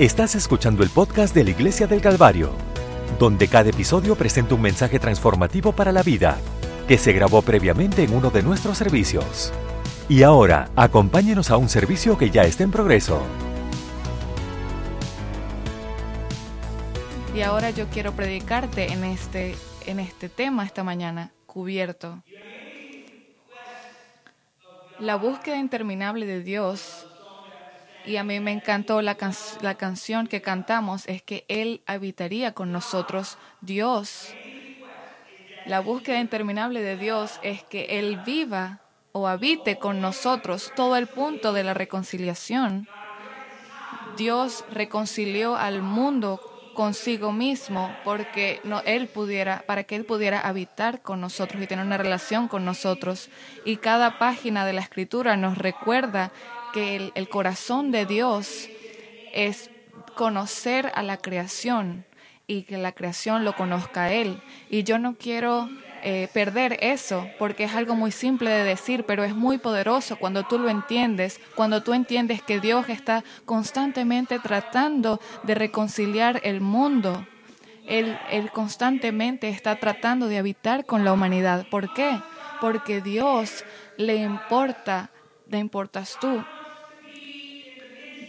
Estás escuchando el podcast de la Iglesia del Calvario, donde cada episodio presenta un mensaje transformativo para la vida, que se grabó previamente en uno de nuestros servicios. Y ahora, acompáñenos a un servicio que ya está en progreso. Y ahora yo quiero predicarte en este, en este tema esta mañana, cubierto. La búsqueda interminable de Dios, y a mí me encantó la, la canción que cantamos, es que Él habitaría con nosotros, Dios. La búsqueda interminable de Dios es que Él viva o habite con nosotros todo el punto de la reconciliación. Dios reconcilió al mundo consigo mismo porque no él pudiera para que él pudiera habitar con nosotros y tener una relación con nosotros y cada página de la escritura nos recuerda que el, corazón de Dios es conocer a la creación y que la creación lo conozca a él y yo no quiero eh, perder eso, porque es algo muy simple de decir, pero es muy poderoso cuando tú lo entiendes, cuando tú entiendes que Dios está constantemente tratando de reconciliar el mundo. Él, él constantemente está tratando de habitar con la humanidad. ¿Por qué? Porque Dios le importa, le importas tú.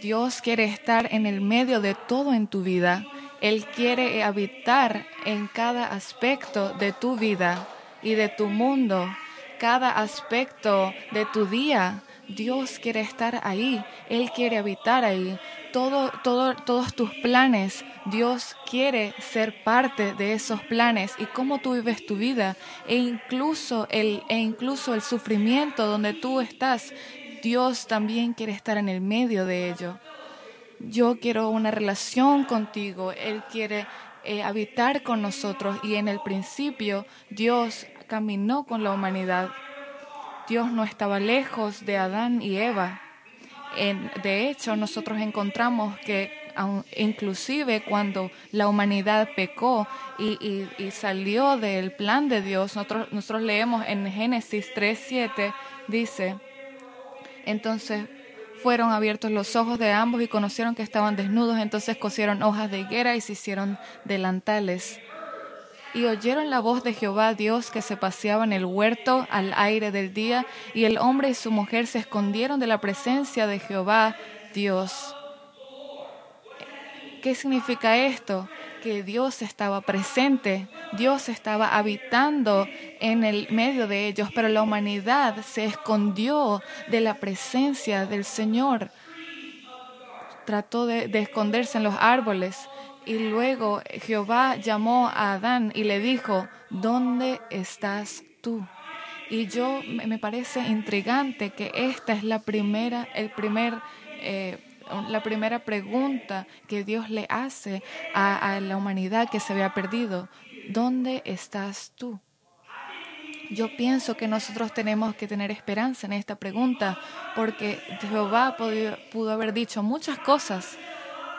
Dios quiere estar en el medio de todo en tu vida. Él quiere habitar en cada aspecto de tu vida y de tu mundo, cada aspecto de tu día. Dios quiere estar ahí, Él quiere habitar ahí. Todo, todo, todos tus planes, Dios quiere ser parte de esos planes y cómo tú vives tu vida e incluso el, e incluso el sufrimiento donde tú estás, Dios también quiere estar en el medio de ello yo quiero una relación contigo, Él quiere eh, habitar con nosotros y en el principio Dios caminó con la humanidad. Dios no estaba lejos de Adán y Eva. de hecho, nosotros encontramos que inclusive cuando la humanidad pecó y, salió del plan de Dios, nosotros, nosotros leemos en Génesis 3.7, dice, entonces fueron abiertos los ojos de ambos y conocieron que estaban desnudos, entonces cosieron hojas de higuera y se hicieron delantales. Y oyeron la voz de Jehová Dios que se paseaba en el huerto al aire del día, y el hombre y su mujer se escondieron de la presencia de Jehová Dios. ¿Qué significa esto? Que Dios estaba presente, Dios estaba habitando en el medio de ellos, pero la humanidad se escondió de la presencia del Señor. Trató de, esconderse en los árboles y luego Jehová llamó a Adán y le dijo, ¿dónde estás tú? Y yo me parece intrigante que esta es la primera, el primer eh, la primera pregunta que Dios le hace a, la humanidad que se había perdido. ¿Dónde estás tú? Yo pienso que nosotros tenemos que tener esperanza en esta pregunta porque Jehová pudo, haber dicho muchas cosas.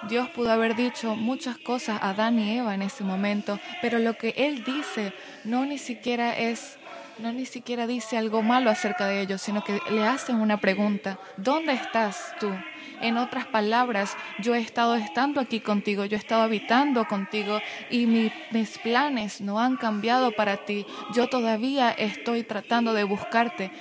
Dios pudo haber dicho muchas cosas a Adán y Eva en ese momento, pero lo que Él dice no ni siquiera es, no ni siquiera dice algo malo acerca de ellos, sino que le hacen una pregunta. ¿Dónde estás tú? En otras palabras, yo he estado estando aquí contigo, yo he estado habitando contigo y mis planes no han cambiado para ti. Yo todavía estoy tratando de buscarte.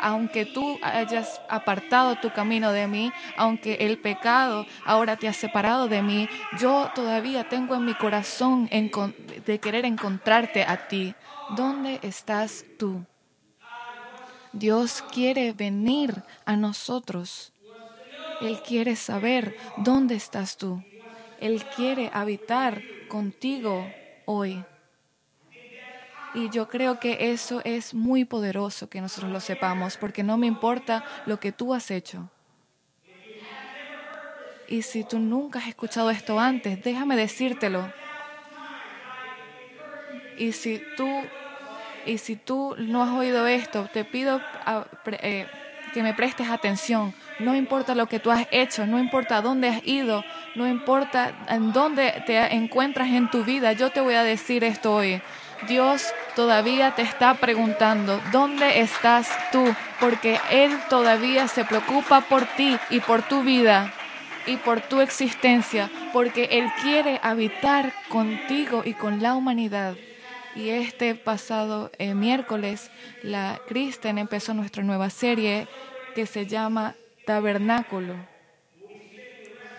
aunque tú hayas apartado tu camino de mí, aunque el pecado ahora te ha separado de mí, yo todavía tengo en mi corazón de querer encontrarte a ti. ¿Dónde estás tú? Dios quiere venir a nosotros. Él quiere saber dónde estás tú. Él quiere habitar contigo hoy. Y yo creo que eso es muy poderoso que nosotros lo sepamos, porque no me importa lo que tú has hecho. Y si tú nunca has escuchado esto antes, déjame decírtelo. Y si tú, y si tú no has oído esto, te pido eh, que me prestes atención. No importa lo que tú has hecho, no importa dónde has ido, no importa en dónde te encuentras en tu vida, yo te voy a decir esto hoy. Dios todavía te está preguntando, ¿dónde estás tú? Porque Él todavía se preocupa por ti y por tu vida. y por tu existencia, porque Él quiere habitar contigo y con la humanidad. Y este pasado eh, miércoles, la Kristen empezó nuestra nueva serie que se llama Tabernáculo.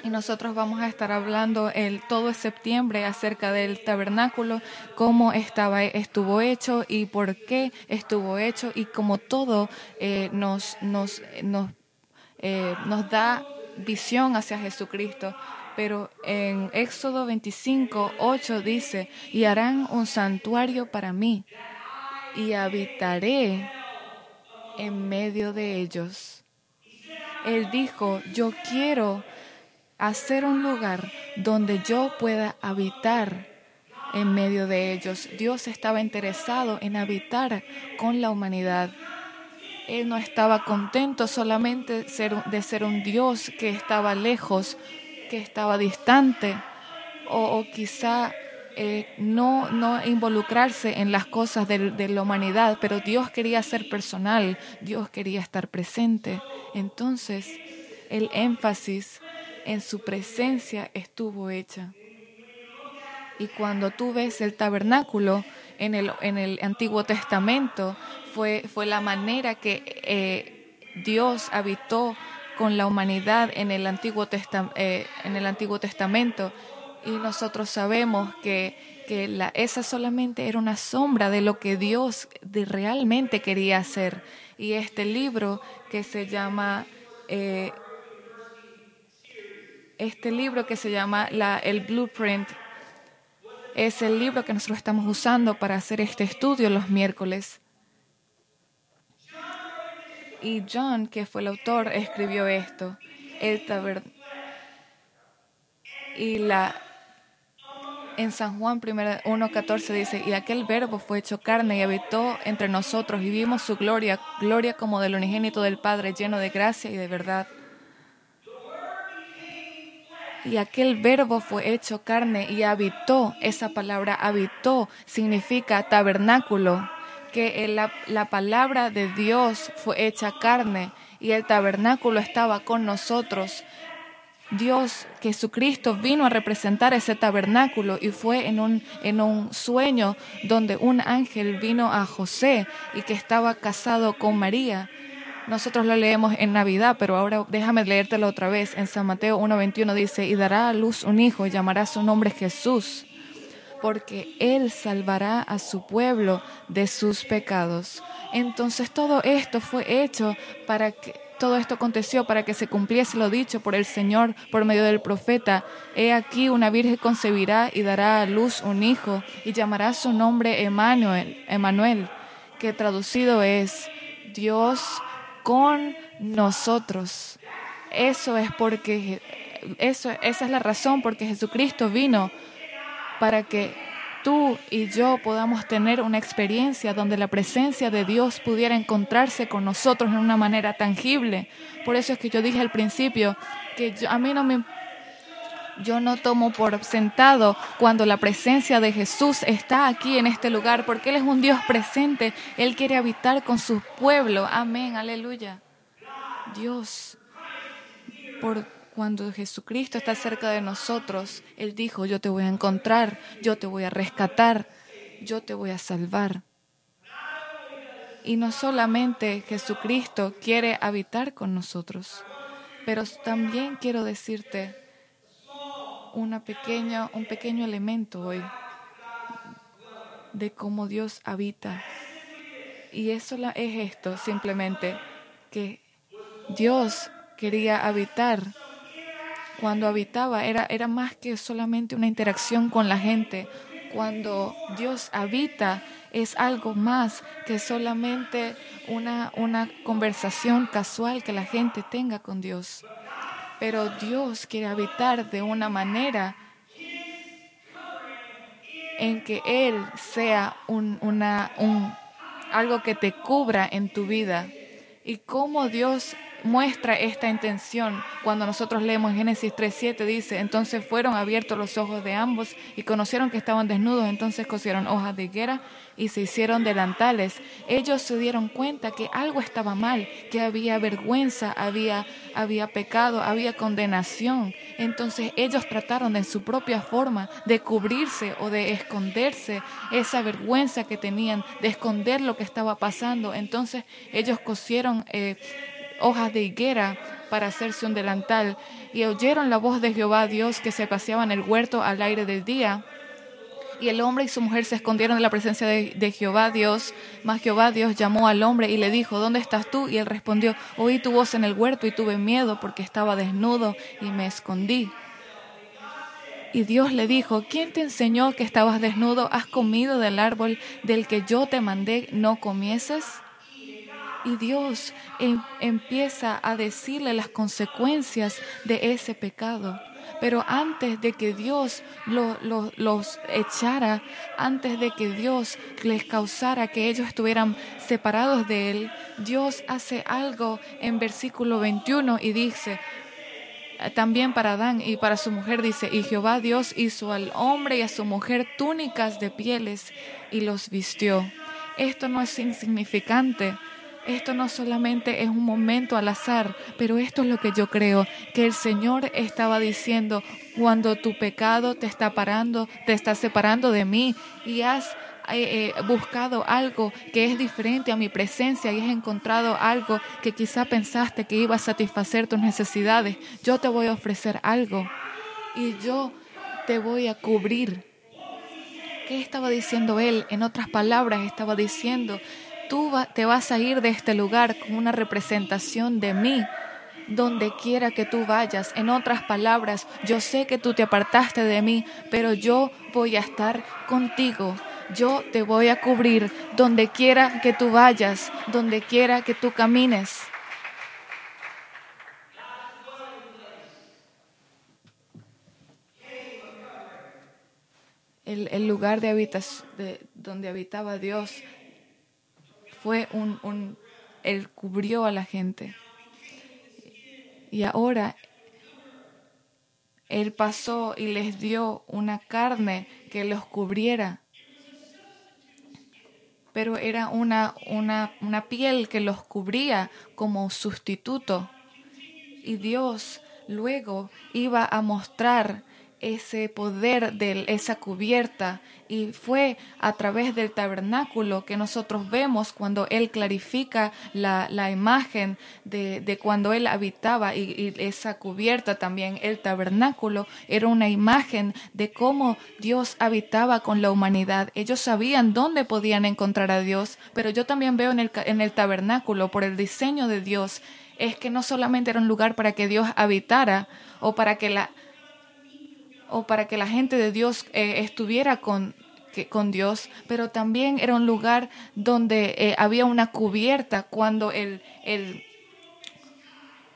Y nosotros vamos a estar hablando el todo septiembre acerca del tabernáculo, cómo estaba, estuvo hecho y por qué estuvo hecho y cómo todo eh, nos, nos, nos, eh, nos da visión hacia Jesucristo. Pero en Éxodo 25, 8 dice, y harán un santuario para mí y habitaré en medio de ellos. Él dijo, yo quiero hacer un lugar donde yo pueda habitar en medio de ellos. Dios estaba interesado en habitar con la humanidad. Él no estaba contento solamente de ser un Dios que estaba lejos, que estaba distante, o, quizá eh, no, involucrarse en las cosas de, de la humanidad, pero Dios quería ser personal, Dios quería estar presente. Entonces, el énfasis en su presencia estuvo hecha. Y cuando tú ves el tabernáculo en el, en el Antiguo Testamento, fue, fue la manera que eh, Dios habitó con la humanidad en el, Antiguo eh, en el Antiguo Testamento. Y nosotros sabemos que, que la, esa solamente era una sombra de lo que Dios realmente quería hacer. Y este libro que se llama eh, este libro que se llama la, el Blueprint es el libro que nosotros estamos usando para hacer este estudio los miércoles. Y John, que fue el autor, escribió esto. El y la en San Juan 1.14 dice, y aquel verbo fue hecho carne y habitó entre nosotros y vimos su gloria, gloria como del unigénito del Padre, lleno de gracia y de verdad. Y aquel verbo fue hecho carne y habitó. Esa palabra habitó significa tabernáculo, que la, la palabra de Dios fue hecha carne y el tabernáculo estaba con nosotros. Dios, Jesucristo, vino a representar ese tabernáculo y fue en un, en un sueño donde un ángel vino a José y que estaba casado con María nosotros lo leemos en Navidad, pero ahora déjame leértelo otra vez. En San Mateo 1.21 dice, y dará a luz un hijo y llamará su nombre Jesús, porque él salvará a su pueblo de sus pecados. Entonces todo esto fue hecho para que todo esto aconteció para que se cumpliese lo dicho por el Señor por medio del profeta. He aquí una virgen concebirá y dará a luz un hijo y llamará su nombre Emmanuel, Emmanuel que traducido es Dios con nosotros. Eso es porque eso, esa es la razón porque Jesucristo vino para que tú y yo podamos tener una experiencia donde la presencia de Dios pudiera encontrarse con nosotros en una manera tangible. Por eso es que yo dije al principio que a mí no me yo no tomo por sentado cuando la presencia de Jesús está aquí en este lugar, porque Él es un Dios presente. Él quiere habitar con su pueblo. Amén, aleluya. Dios, por cuando Jesucristo está cerca de nosotros, Él dijo, yo te voy a encontrar, yo te voy a rescatar, yo te voy a salvar. Y no solamente Jesucristo quiere habitar con nosotros, pero también quiero decirte, una pequeña, un pequeño elemento hoy de cómo Dios habita. Y eso es esto, simplemente, que Dios quería habitar. Cuando habitaba era, era más que solamente una interacción con la gente. Cuando Dios habita es algo más que solamente una, una conversación casual que la gente tenga con Dios. Pero Dios quiere habitar de una manera en que Él sea un, una, un, algo que te cubra en tu vida. Y cómo Dios muestra esta intención. Cuando nosotros leemos Génesis 3.7 dice, entonces fueron abiertos los ojos de ambos y conocieron que estaban desnudos, entonces cosieron hojas de higuera y se hicieron delantales. Ellos se dieron cuenta que algo estaba mal, que había vergüenza, había, había pecado, había condenación. Entonces ellos trataron en su propia forma de cubrirse o de esconderse esa vergüenza que tenían, de esconder lo que estaba pasando. Entonces ellos cosieron... Eh, hojas de higuera para hacerse un delantal, y oyeron la voz de Jehová Dios que se paseaba en el huerto al aire del día. Y el hombre y su mujer se escondieron de la presencia de, Jehová Dios. Mas Jehová Dios llamó al hombre y le dijo, ¿dónde estás tú? Y él respondió, oí tu voz en el huerto y tuve miedo porque estaba desnudo y me escondí. Y Dios le dijo, ¿quién te enseñó que estabas desnudo? ¿Has comido del árbol del que yo te mandé no comieses? Y Dios em, empieza a decirle las consecuencias de ese pecado. Pero antes de que Dios los echara, antes de que Dios les causara que ellos estuvieran separados de Él, Dios hace algo en versículo 21 y dice, también para Adán y para su mujer dice, y Jehová Dios hizo al hombre y a su mujer túnicas de pieles y los vistió. Esto no es insignificante. Esto no solamente es un momento al azar, pero esto es lo que yo creo, que el Señor estaba diciendo, cuando tu pecado te está parando, te está separando de mí y has eh, eh, buscado algo que es diferente a mi presencia y has encontrado algo que quizá pensaste que iba a satisfacer tus necesidades, yo te voy a ofrecer algo y yo te voy a cubrir. ¿Qué estaba diciendo él? En otras palabras, estaba diciendo tú te vas a ir de este lugar con una representación de mí donde quiera que tú vayas. En otras palabras, yo sé que tú te apartaste de mí, pero yo voy a estar contigo. Yo te voy a cubrir donde quiera que tú vayas, donde quiera que tú camines. El, lugar donde habitaba Dios fue un, un, Él cubrió a la gente. Y ahora Él pasó y les dio una carne que los cubriera. Pero era una, una, una piel que los cubría como sustituto. Y Dios luego iba a mostrar ese poder de esa cubierta y fue a través del tabernáculo que nosotros vemos cuando Él clarifica la, la imagen de, de, cuando Él habitaba y, esa cubierta también, el tabernáculo era una imagen de cómo Dios habitaba con la humanidad. Ellos sabían dónde podían encontrar a Dios, pero yo también veo en el, en el tabernáculo, por el diseño de Dios, es que no solamente era un lugar para que Dios habitara o para que la o para que la gente de Dios eh, estuviera con, con Dios, pero también era un lugar donde eh, había una cubierta cuando el, el,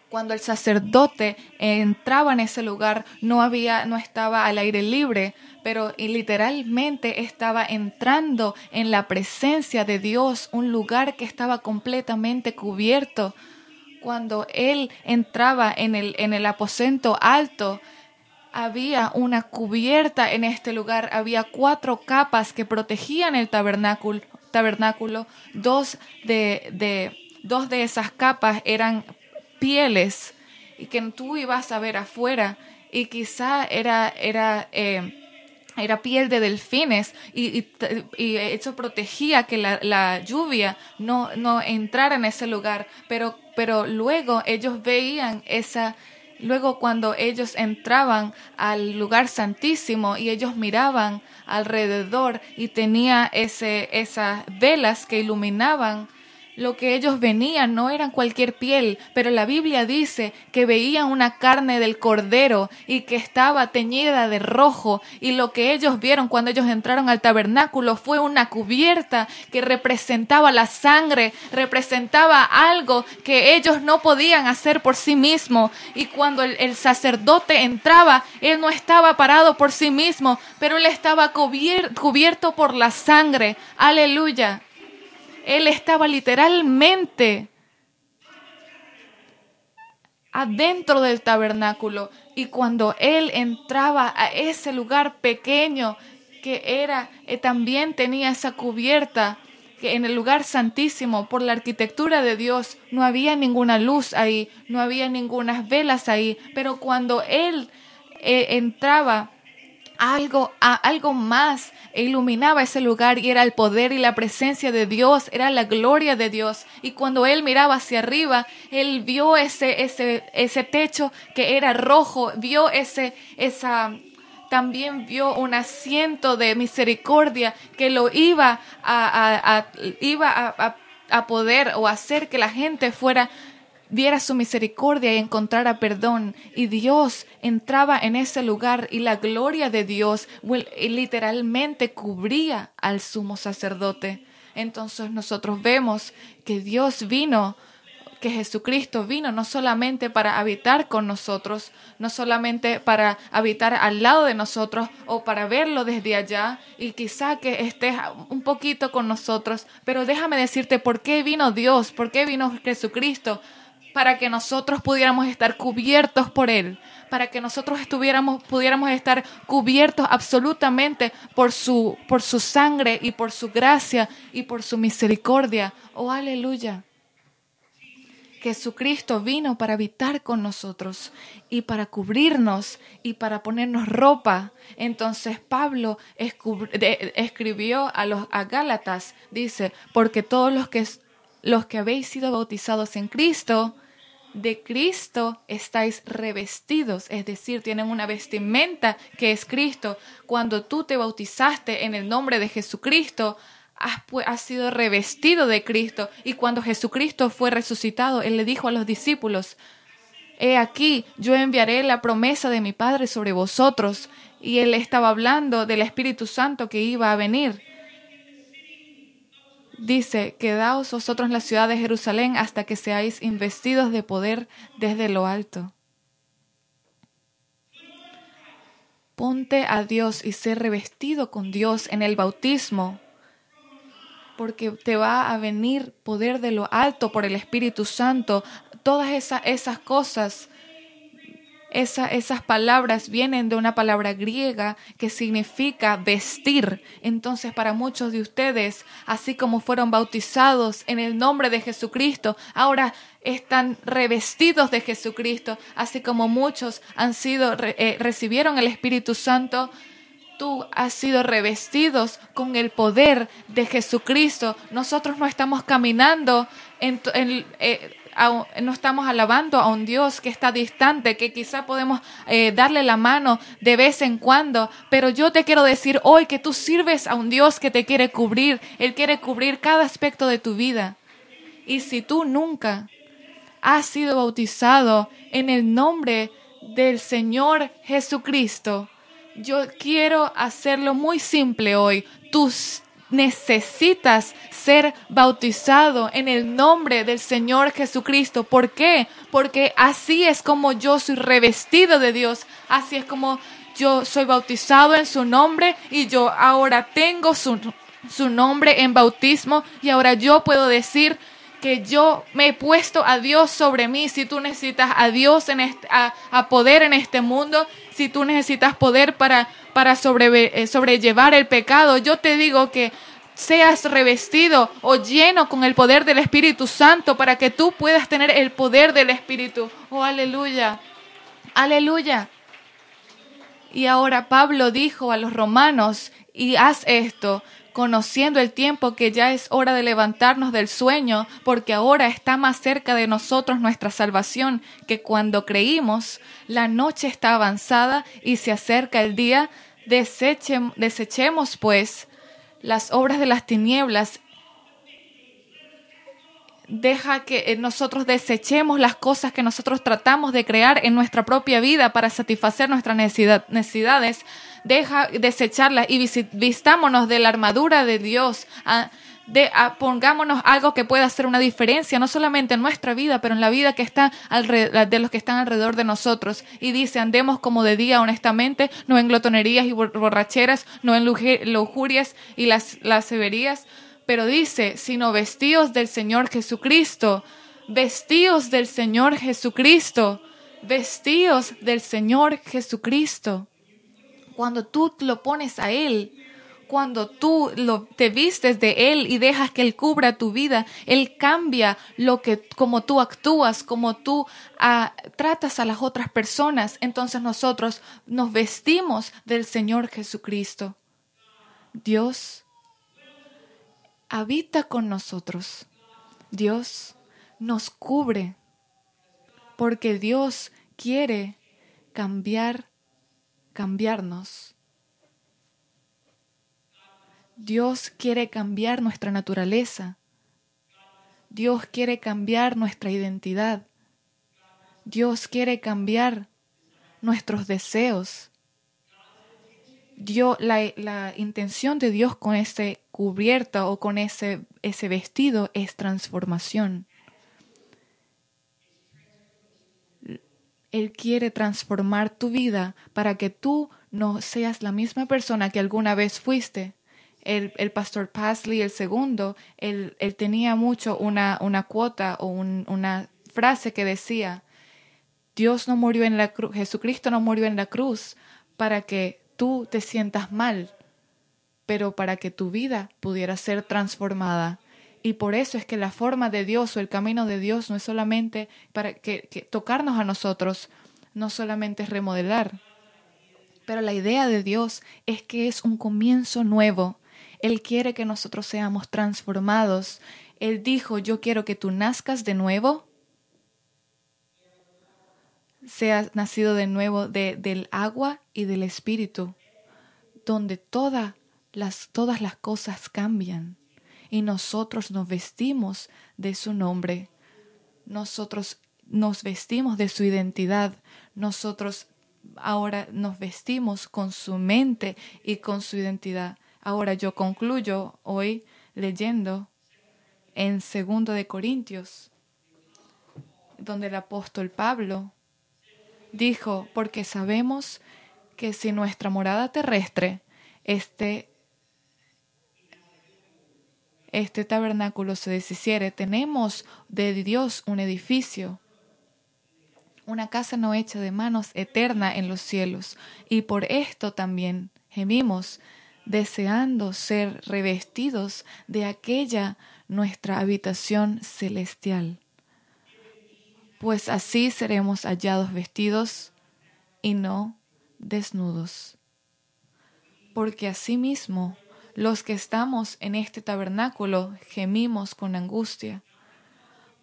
cuando el sacerdote entraba en ese lugar no había no estaba al aire libre, pero literalmente estaba entrando en la presencia de Dios, un lugar que estaba completamente cubierto. Cuando él entraba en el en el aposento alto, había una cubierta en este lugar, había cuatro capas que protegían el tabernáculo, tabernáculo. Dos, de, de, dos de esas capas eran pieles y que tú ibas a ver afuera. Y quizá era, era, eh, era piel de delfines y, y, eso protegía que la, la, lluvia no, no entrara en ese lugar, pero, pero luego ellos veían esa Luego cuando ellos entraban al lugar santísimo y ellos miraban alrededor y tenía ese, esas velas que iluminaban lo que ellos venían no eran cualquier piel, pero la Biblia dice que veían una carne del cordero y que estaba teñida de rojo y lo que ellos vieron cuando ellos entraron al tabernáculo fue una cubierta que representaba la sangre, representaba algo que ellos no podían hacer por sí mismos y cuando el, el sacerdote entraba, él no estaba parado por sí mismo, pero él estaba cubierto por la sangre. Aleluya. Él estaba literalmente adentro del tabernáculo. Y cuando él entraba a ese lugar pequeño que era, eh, también tenía esa cubierta, que en el lugar santísimo, por la arquitectura de Dios, no había ninguna luz ahí, no había ninguna velas ahí, pero cuando él eh, entraba, algo, algo más iluminaba ese lugar y era el poder y la presencia de Dios, era la gloria de Dios. Y cuando él miraba hacia arriba, él vio ese, ese, ese techo que era rojo, vio ese, esa, también vio un asiento de misericordia que lo iba a, iba a, a, poder o hacer que la gente fuera viera su misericordia y encontrara perdón. Y Dios entraba en ese lugar y la gloria de Dios literalmente cubría al sumo sacerdote. Entonces nosotros vemos que Dios vino, que Jesucristo vino no solamente para habitar con nosotros, no solamente para habitar al lado de nosotros o para verlo desde allá y quizá que estés un poquito con nosotros, pero déjame decirte por qué vino Dios, por qué vino Jesucristo para que nosotros pudiéramos estar cubiertos por Él, para que nosotros estuviéramos, pudiéramos estar cubiertos absolutamente por su, por su sangre y por su gracia y por su misericordia. Oh, aleluya. Jesucristo vino para habitar con nosotros y para cubrirnos y para ponernos ropa. Entonces Pablo escribió a los a Gálatas, dice, porque todos los que, los que habéis sido bautizados en Cristo, de Cristo estáis revestidos, es decir, tienen una vestimenta que es Cristo. Cuando tú te bautizaste en el nombre de Jesucristo, has, sido revestido de Cristo. Y cuando Jesucristo fue resucitado, Él le dijo a los discípulos, He aquí, yo enviaré la promesa de mi Padre sobre vosotros. Y Él estaba hablando del Espíritu Santo que iba a venir dice, quedaos vosotros en la ciudad de Jerusalén hasta que seáis investidos de poder desde lo alto. Ponte a Dios y sé revestido con Dios en el bautismo, porque te va a venir poder de lo alto por el Espíritu Santo. Todas esas, esas cosas esas palabras vienen de una palabra griega que significa vestir. Entonces, para muchos de ustedes, así como fueron bautizados en el nombre de Jesucristo, ahora están revestidos de Jesucristo, así como muchos han sido eh, recibieron el Espíritu Santo. Tú has sido revestidos con el poder de Jesucristo. Nosotros no estamos caminando en, eh, no estamos alabando a un Dios que está distante, que quizá podemos eh, darle la mano de vez en cuando, pero yo te quiero decir hoy que tú sirves a un Dios que te quiere cubrir, Él quiere cubrir cada aspecto de tu vida. Y si tú nunca has sido bautizado en el nombre del Señor Jesucristo, yo quiero hacerlo muy simple hoy. Tus necesitas ser bautizado en el nombre del Señor Jesucristo. ¿Por qué? Porque así es como yo soy revestido de Dios. Así es como yo soy bautizado en su nombre y yo ahora tengo su, su nombre en bautismo y ahora yo puedo decir que yo me he puesto a Dios sobre mí. Si tú necesitas a Dios en este, a, poder en este mundo, si tú necesitas poder para, para eh, sobrellevar el pecado, yo te digo que seas revestido o lleno con el poder del Espíritu Santo para que tú puedas tener el poder del Espíritu. Oh, aleluya. Aleluya. Y ahora Pablo dijo a los romanos, y haz esto, conociendo el tiempo que ya es hora de levantarnos del sueño, porque ahora está más cerca de nosotros nuestra salvación que cuando creímos. La noche está avanzada y se acerca el día. desechemos, pues, las obras de las tinieblas deja que eh, nosotros desechemos las cosas que nosotros tratamos de crear en nuestra propia vida para satisfacer nuestras necesidades deja desecharla y vistámonos de la armadura de Dios. de, pongámonos algo que pueda hacer una diferencia, no solamente en nuestra vida, pero en la vida que está de los que están alrededor de nosotros. Y dice, andemos como de día honestamente, no en glotonerías y borracheras, no en lujurias y las, las severías, pero dice, sino vestidos del Señor Jesucristo Vestíos del Señor Jesucristo. Vestíos del Señor Jesucristo. Cuando tú lo pones a Él, cuando tú lo, te vistes de Él y dejas que Él cubra tu vida, Él cambia lo que, como tú actúas, como tú ah, tratas a las otras personas. Entonces nosotros nos vestimos del Señor Jesucristo. Dios habita con nosotros. Dios nos cubre porque Dios quiere cambiar, cambiarnos. Dios quiere cambiar nuestra naturaleza. Dios quiere cambiar nuestra identidad. Dios quiere cambiar nuestros deseos. Dios, la, la, intención de Dios con ese cubierta o con ese, ese vestido es transformación. Él quiere transformar tu vida para que tú no seas la misma persona que alguna vez fuiste el, el pastor Pasley, el segundo, él, él tenía mucho una, una cuota o un, una frase que decía, Dios no murió en la cruz, Jesucristo no murió en la cruz para que tú te sientas mal, pero para que tu vida pudiera ser transformada. Y por eso es que la forma de Dios o el camino de Dios no es solamente para que, tocarnos a nosotros, no solamente es remodelar, pero la idea de Dios es que es un comienzo nuevo, él quiere que nosotros seamos transformados. Él dijo, yo quiero que tú nazcas de nuevo. Seas nacido de nuevo de, del agua y del espíritu, donde las, todas las cosas cambian y nosotros nos vestimos de su nombre. Nosotros nos vestimos de su identidad. Nosotros ahora nos vestimos con su mente y con su identidad. Ahora yo concluyo hoy leyendo en segundo de Corintios, donde el apóstol Pablo dijo, porque sabemos que si nuestra morada terrestre, este, este tabernáculo se deshiciere, tenemos de Dios un edificio, una casa no hecha de manos eterna en los cielos, y por esto también gemimos deseando ser revestidos de aquella nuestra habitación celestial. Pues así seremos hallados vestidos y no desnudos. Porque asimismo los que estamos en este tabernáculo gemimos con angustia,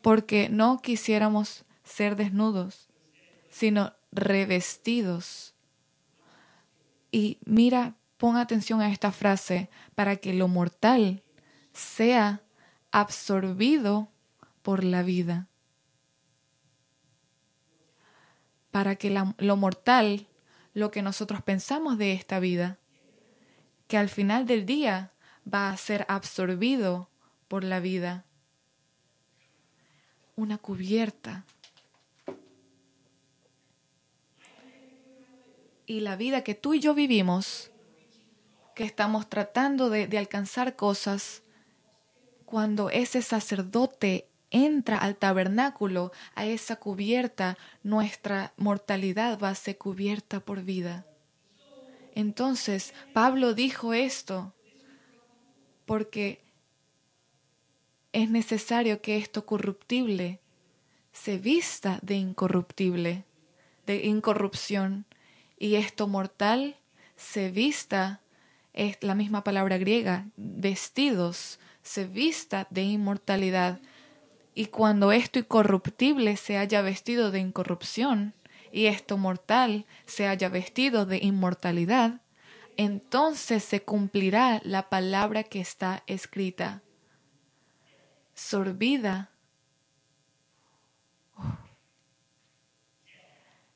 porque no quisiéramos ser desnudos, sino revestidos. Y mira Pon atención a esta frase para que lo mortal sea absorbido por la vida. Para que lo mortal, lo que nosotros pensamos de esta vida, que al final del día va a ser absorbido por la vida. Una cubierta. Y la vida que tú y yo vivimos que estamos tratando de, alcanzar cosas, cuando ese sacerdote entra al tabernáculo, a esa cubierta, nuestra mortalidad va a ser cubierta por vida. Entonces, Pablo dijo esto porque es necesario que esto corruptible se vista de incorruptible, de incorrupción, y esto mortal se vista es la misma palabra griega, vestidos, se vista de inmortalidad. Y cuando esto incorruptible se haya vestido de incorrupción, y esto mortal se haya vestido de inmortalidad, entonces se cumplirá la palabra que está escrita. Sorbida.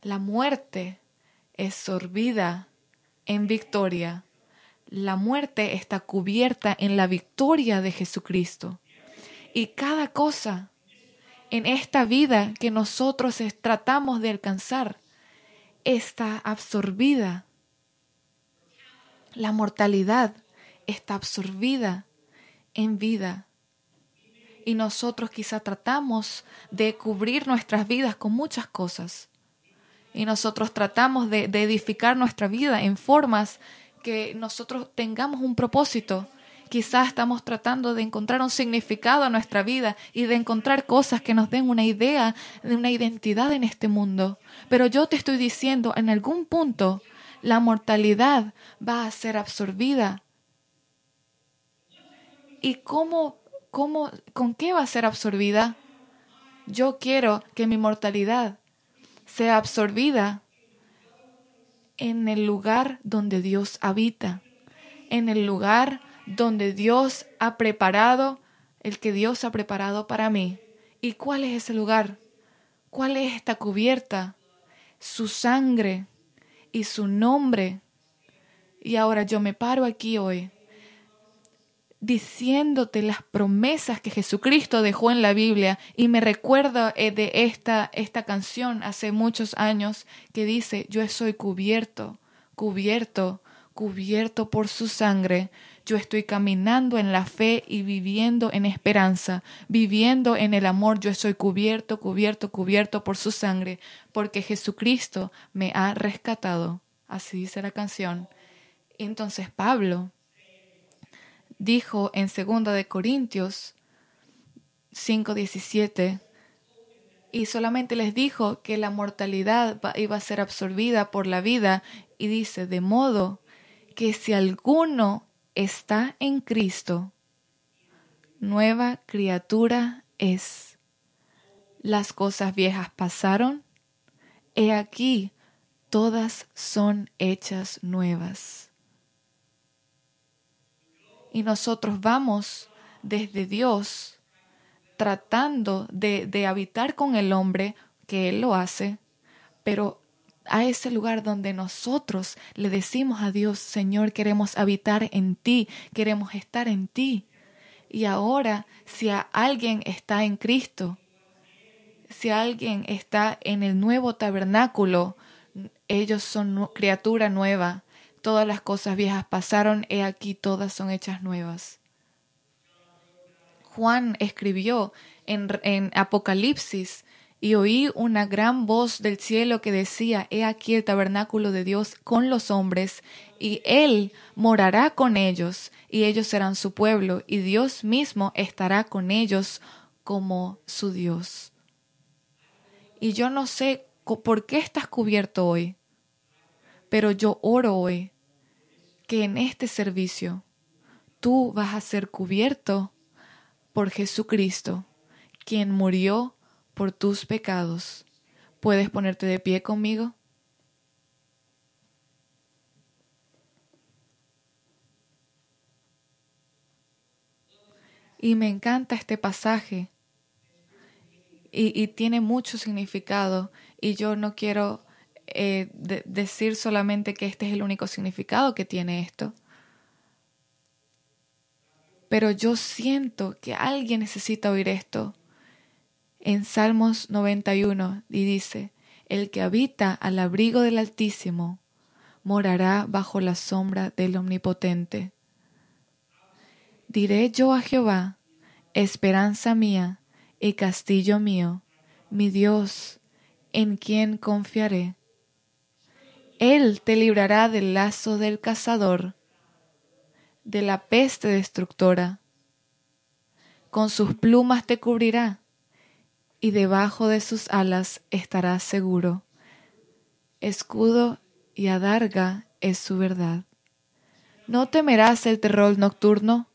La muerte es sorbida en victoria la muerte está cubierta en la victoria de Jesucristo. Y cada cosa en esta vida que nosotros tratamos de alcanzar está absorbida. La mortalidad está absorbida en vida. Y nosotros quizá tratamos de cubrir nuestras vidas con muchas cosas. Y nosotros tratamos de, de edificar nuestra vida en formas que nosotros tengamos un propósito. Quizás estamos tratando de encontrar un significado a nuestra vida y de encontrar cosas que nos den una idea de una identidad en este mundo. Pero yo te estoy diciendo, en algún punto, la mortalidad va a ser absorbida. ¿Y cómo, cómo, con qué va a ser absorbida? Yo quiero que mi mortalidad sea absorbida en el lugar donde Dios habita, en el lugar donde Dios ha preparado, el que Dios ha preparado para mí. ¿Y cuál es ese lugar? ¿Cuál es esta cubierta? Su sangre y su nombre. Y ahora yo me paro aquí hoy diciéndote las promesas que Jesucristo dejó en la Biblia y me recuerda eh, de esta, esta canción hace muchos años que dice, yo soy cubierto, cubierto, cubierto por su sangre. Yo estoy caminando en la fe y viviendo en esperanza, viviendo en el amor. Yo estoy cubierto, cubierto, cubierto por su sangre, porque Jesucristo me ha rescatado. Así dice la canción. Entonces Pablo dijo en 2 de Corintios 5:17 y solamente les dijo que la mortalidad iba a ser absorbida por la vida y dice, de modo que si alguno está en Cristo, nueva criatura es. Las cosas viejas pasaron, he aquí, todas son hechas nuevas y nosotros vamos desde Dios tratando de, de, habitar con el hombre, que Él lo hace, pero a ese lugar donde nosotros le decimos a Dios, Señor, queremos habitar en ti, queremos estar en ti. Y ahora, si alguien está en Cristo, si alguien está en el nuevo tabernáculo, ellos son criatura nueva todas las cosas viejas pasaron, he aquí todas son hechas nuevas. Juan escribió en, Apocalipsis y oí una gran voz del cielo que decía, He aquí el tabernáculo de Dios con los hombres, y Él morará con ellos, y ellos serán su pueblo, y Dios mismo estará con ellos como su Dios. Y yo no sé por qué estás cubierto hoy, pero yo oro hoy que en este servicio tú vas a ser cubierto por Jesucristo, quien murió por tus pecados. ¿Puedes ponerte de pie conmigo? Y me encanta este pasaje y, tiene mucho significado y yo no quiero eh, decir solamente que este es el único significado que tiene esto. Pero yo siento que alguien necesita oír esto. En Salmos 91 y dice, el que habita al abrigo del Altísimo morará bajo la sombra del Omnipotente. Diré yo a Jehová, esperanza mía y castillo mío, mi Dios, en quien confiaré. Él te librará del lazo del cazador, de la peste destructora. Con sus plumas te cubrirá, y debajo de sus alas estarás seguro. Escudo y adarga es su verdad. No temerás el terror nocturno,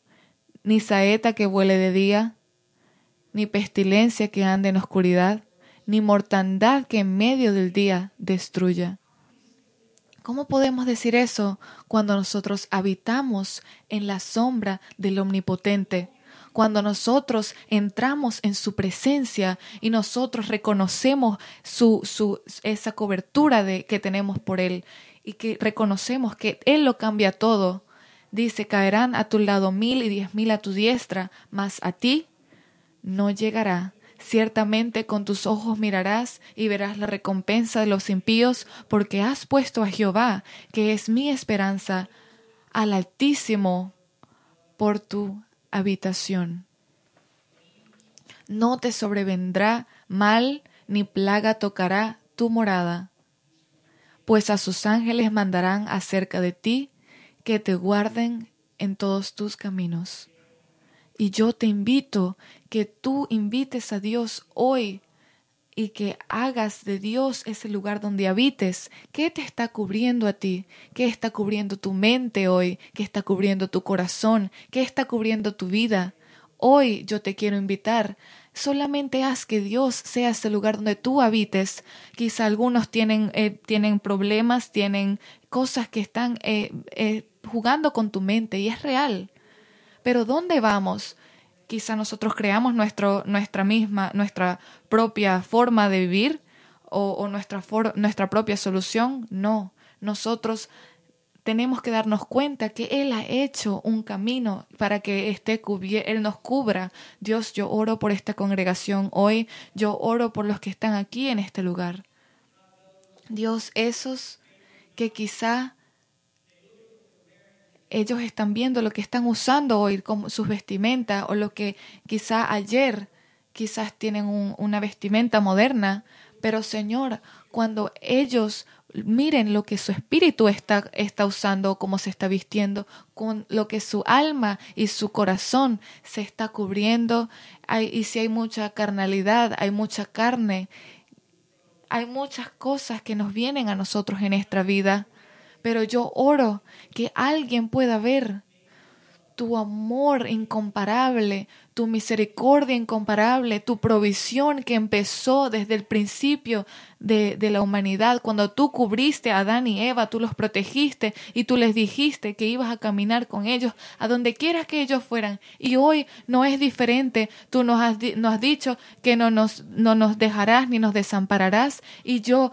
ni saeta que vuele de día, ni pestilencia que ande en oscuridad, ni mortandad que en medio del día destruya. ¿Cómo podemos decir eso cuando nosotros habitamos en la sombra del Omnipotente? Cuando nosotros entramos en su presencia y nosotros reconocemos su, su, esa cobertura de, que tenemos por Él y que reconocemos que Él lo cambia todo. Dice, caerán a tu lado mil y diez mil a tu diestra, mas a ti no llegará. Ciertamente con tus ojos mirarás y verás la recompensa de los impíos, porque has puesto a Jehová, que es mi esperanza, al Altísimo por tu habitación. No te sobrevendrá mal ni plaga tocará tu morada, pues a sus ángeles mandarán acerca de ti que te guarden en todos tus caminos. Y yo te invito que tú invites a Dios hoy y que hagas de Dios ese lugar donde habites. ¿Qué te está cubriendo a ti? ¿Qué está cubriendo tu mente hoy? ¿Qué está cubriendo tu corazón? ¿Qué está cubriendo tu vida? Hoy yo te quiero invitar. Solamente haz que Dios sea ese lugar donde tú habites. Quizá algunos tienen, eh, tienen problemas, tienen cosas que están eh, eh, jugando con tu mente y es real. Pero ¿dónde vamos? Quizá nosotros creamos nuestro, nuestra misma, nuestra propia forma de vivir o, nuestra, nuestra propia solución. No, nosotros tenemos que darnos cuenta que Él ha hecho un camino para que esté Él nos cubra. Dios, yo oro por esta congregación hoy, yo oro por los que están aquí en este lugar. Dios, esos que quizá ellos están viendo lo que están usando hoy como sus vestimentas o lo que quizá ayer quizás tienen una vestimenta moderna, pero Señor, cuando ellos miren lo que su espíritu está, está usando, cómo se está vistiendo, con lo que su alma y su corazón se está cubriendo, y si hay mucha carnalidad, hay mucha carne, hay muchas cosas que nos vienen a nosotros en nuestra vida pero yo oro que alguien pueda ver tu amor incomparable, tu misericordia incomparable, tu provisión que empezó desde el principio de, de, la humanidad, cuando tú cubriste a Adán y Eva, tú los protegiste y tú les dijiste que ibas a caminar con ellos a donde quieras que ellos fueran. Y hoy no es diferente, tú nos has, dicho que no nos, no nos dejarás ni nos desampararás. Y yo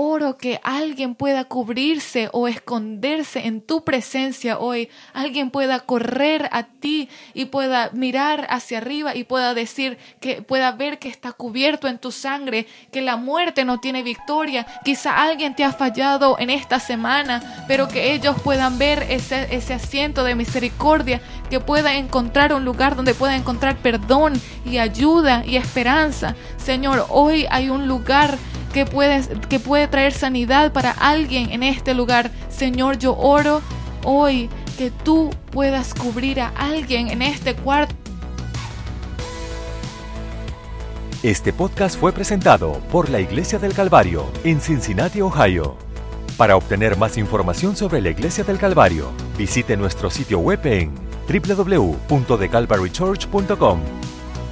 oro que alguien pueda cubrirse o esconderse en tu presencia hoy. Alguien pueda correr a ti y pueda mirar hacia arriba y pueda decir que pueda ver que está cubierto en tu sangre, que la muerte no tiene victoria. Quizá alguien te ha fallado en esta semana, pero que ellos puedan ver ese, ese asiento de misericordia, que pueda encontrar un lugar donde pueda encontrar perdón y ayuda y esperanza. Señor, hoy hay un lugar que, puedes, que puede traer sanidad para alguien en este lugar. Señor, yo oro hoy que tú puedas cubrir a alguien en este cuarto. Este podcast fue presentado por la Iglesia del Calvario en Cincinnati, Ohio. Para obtener más información sobre la Iglesia del Calvario, visite nuestro sitio web en www.thecalvarychurch.com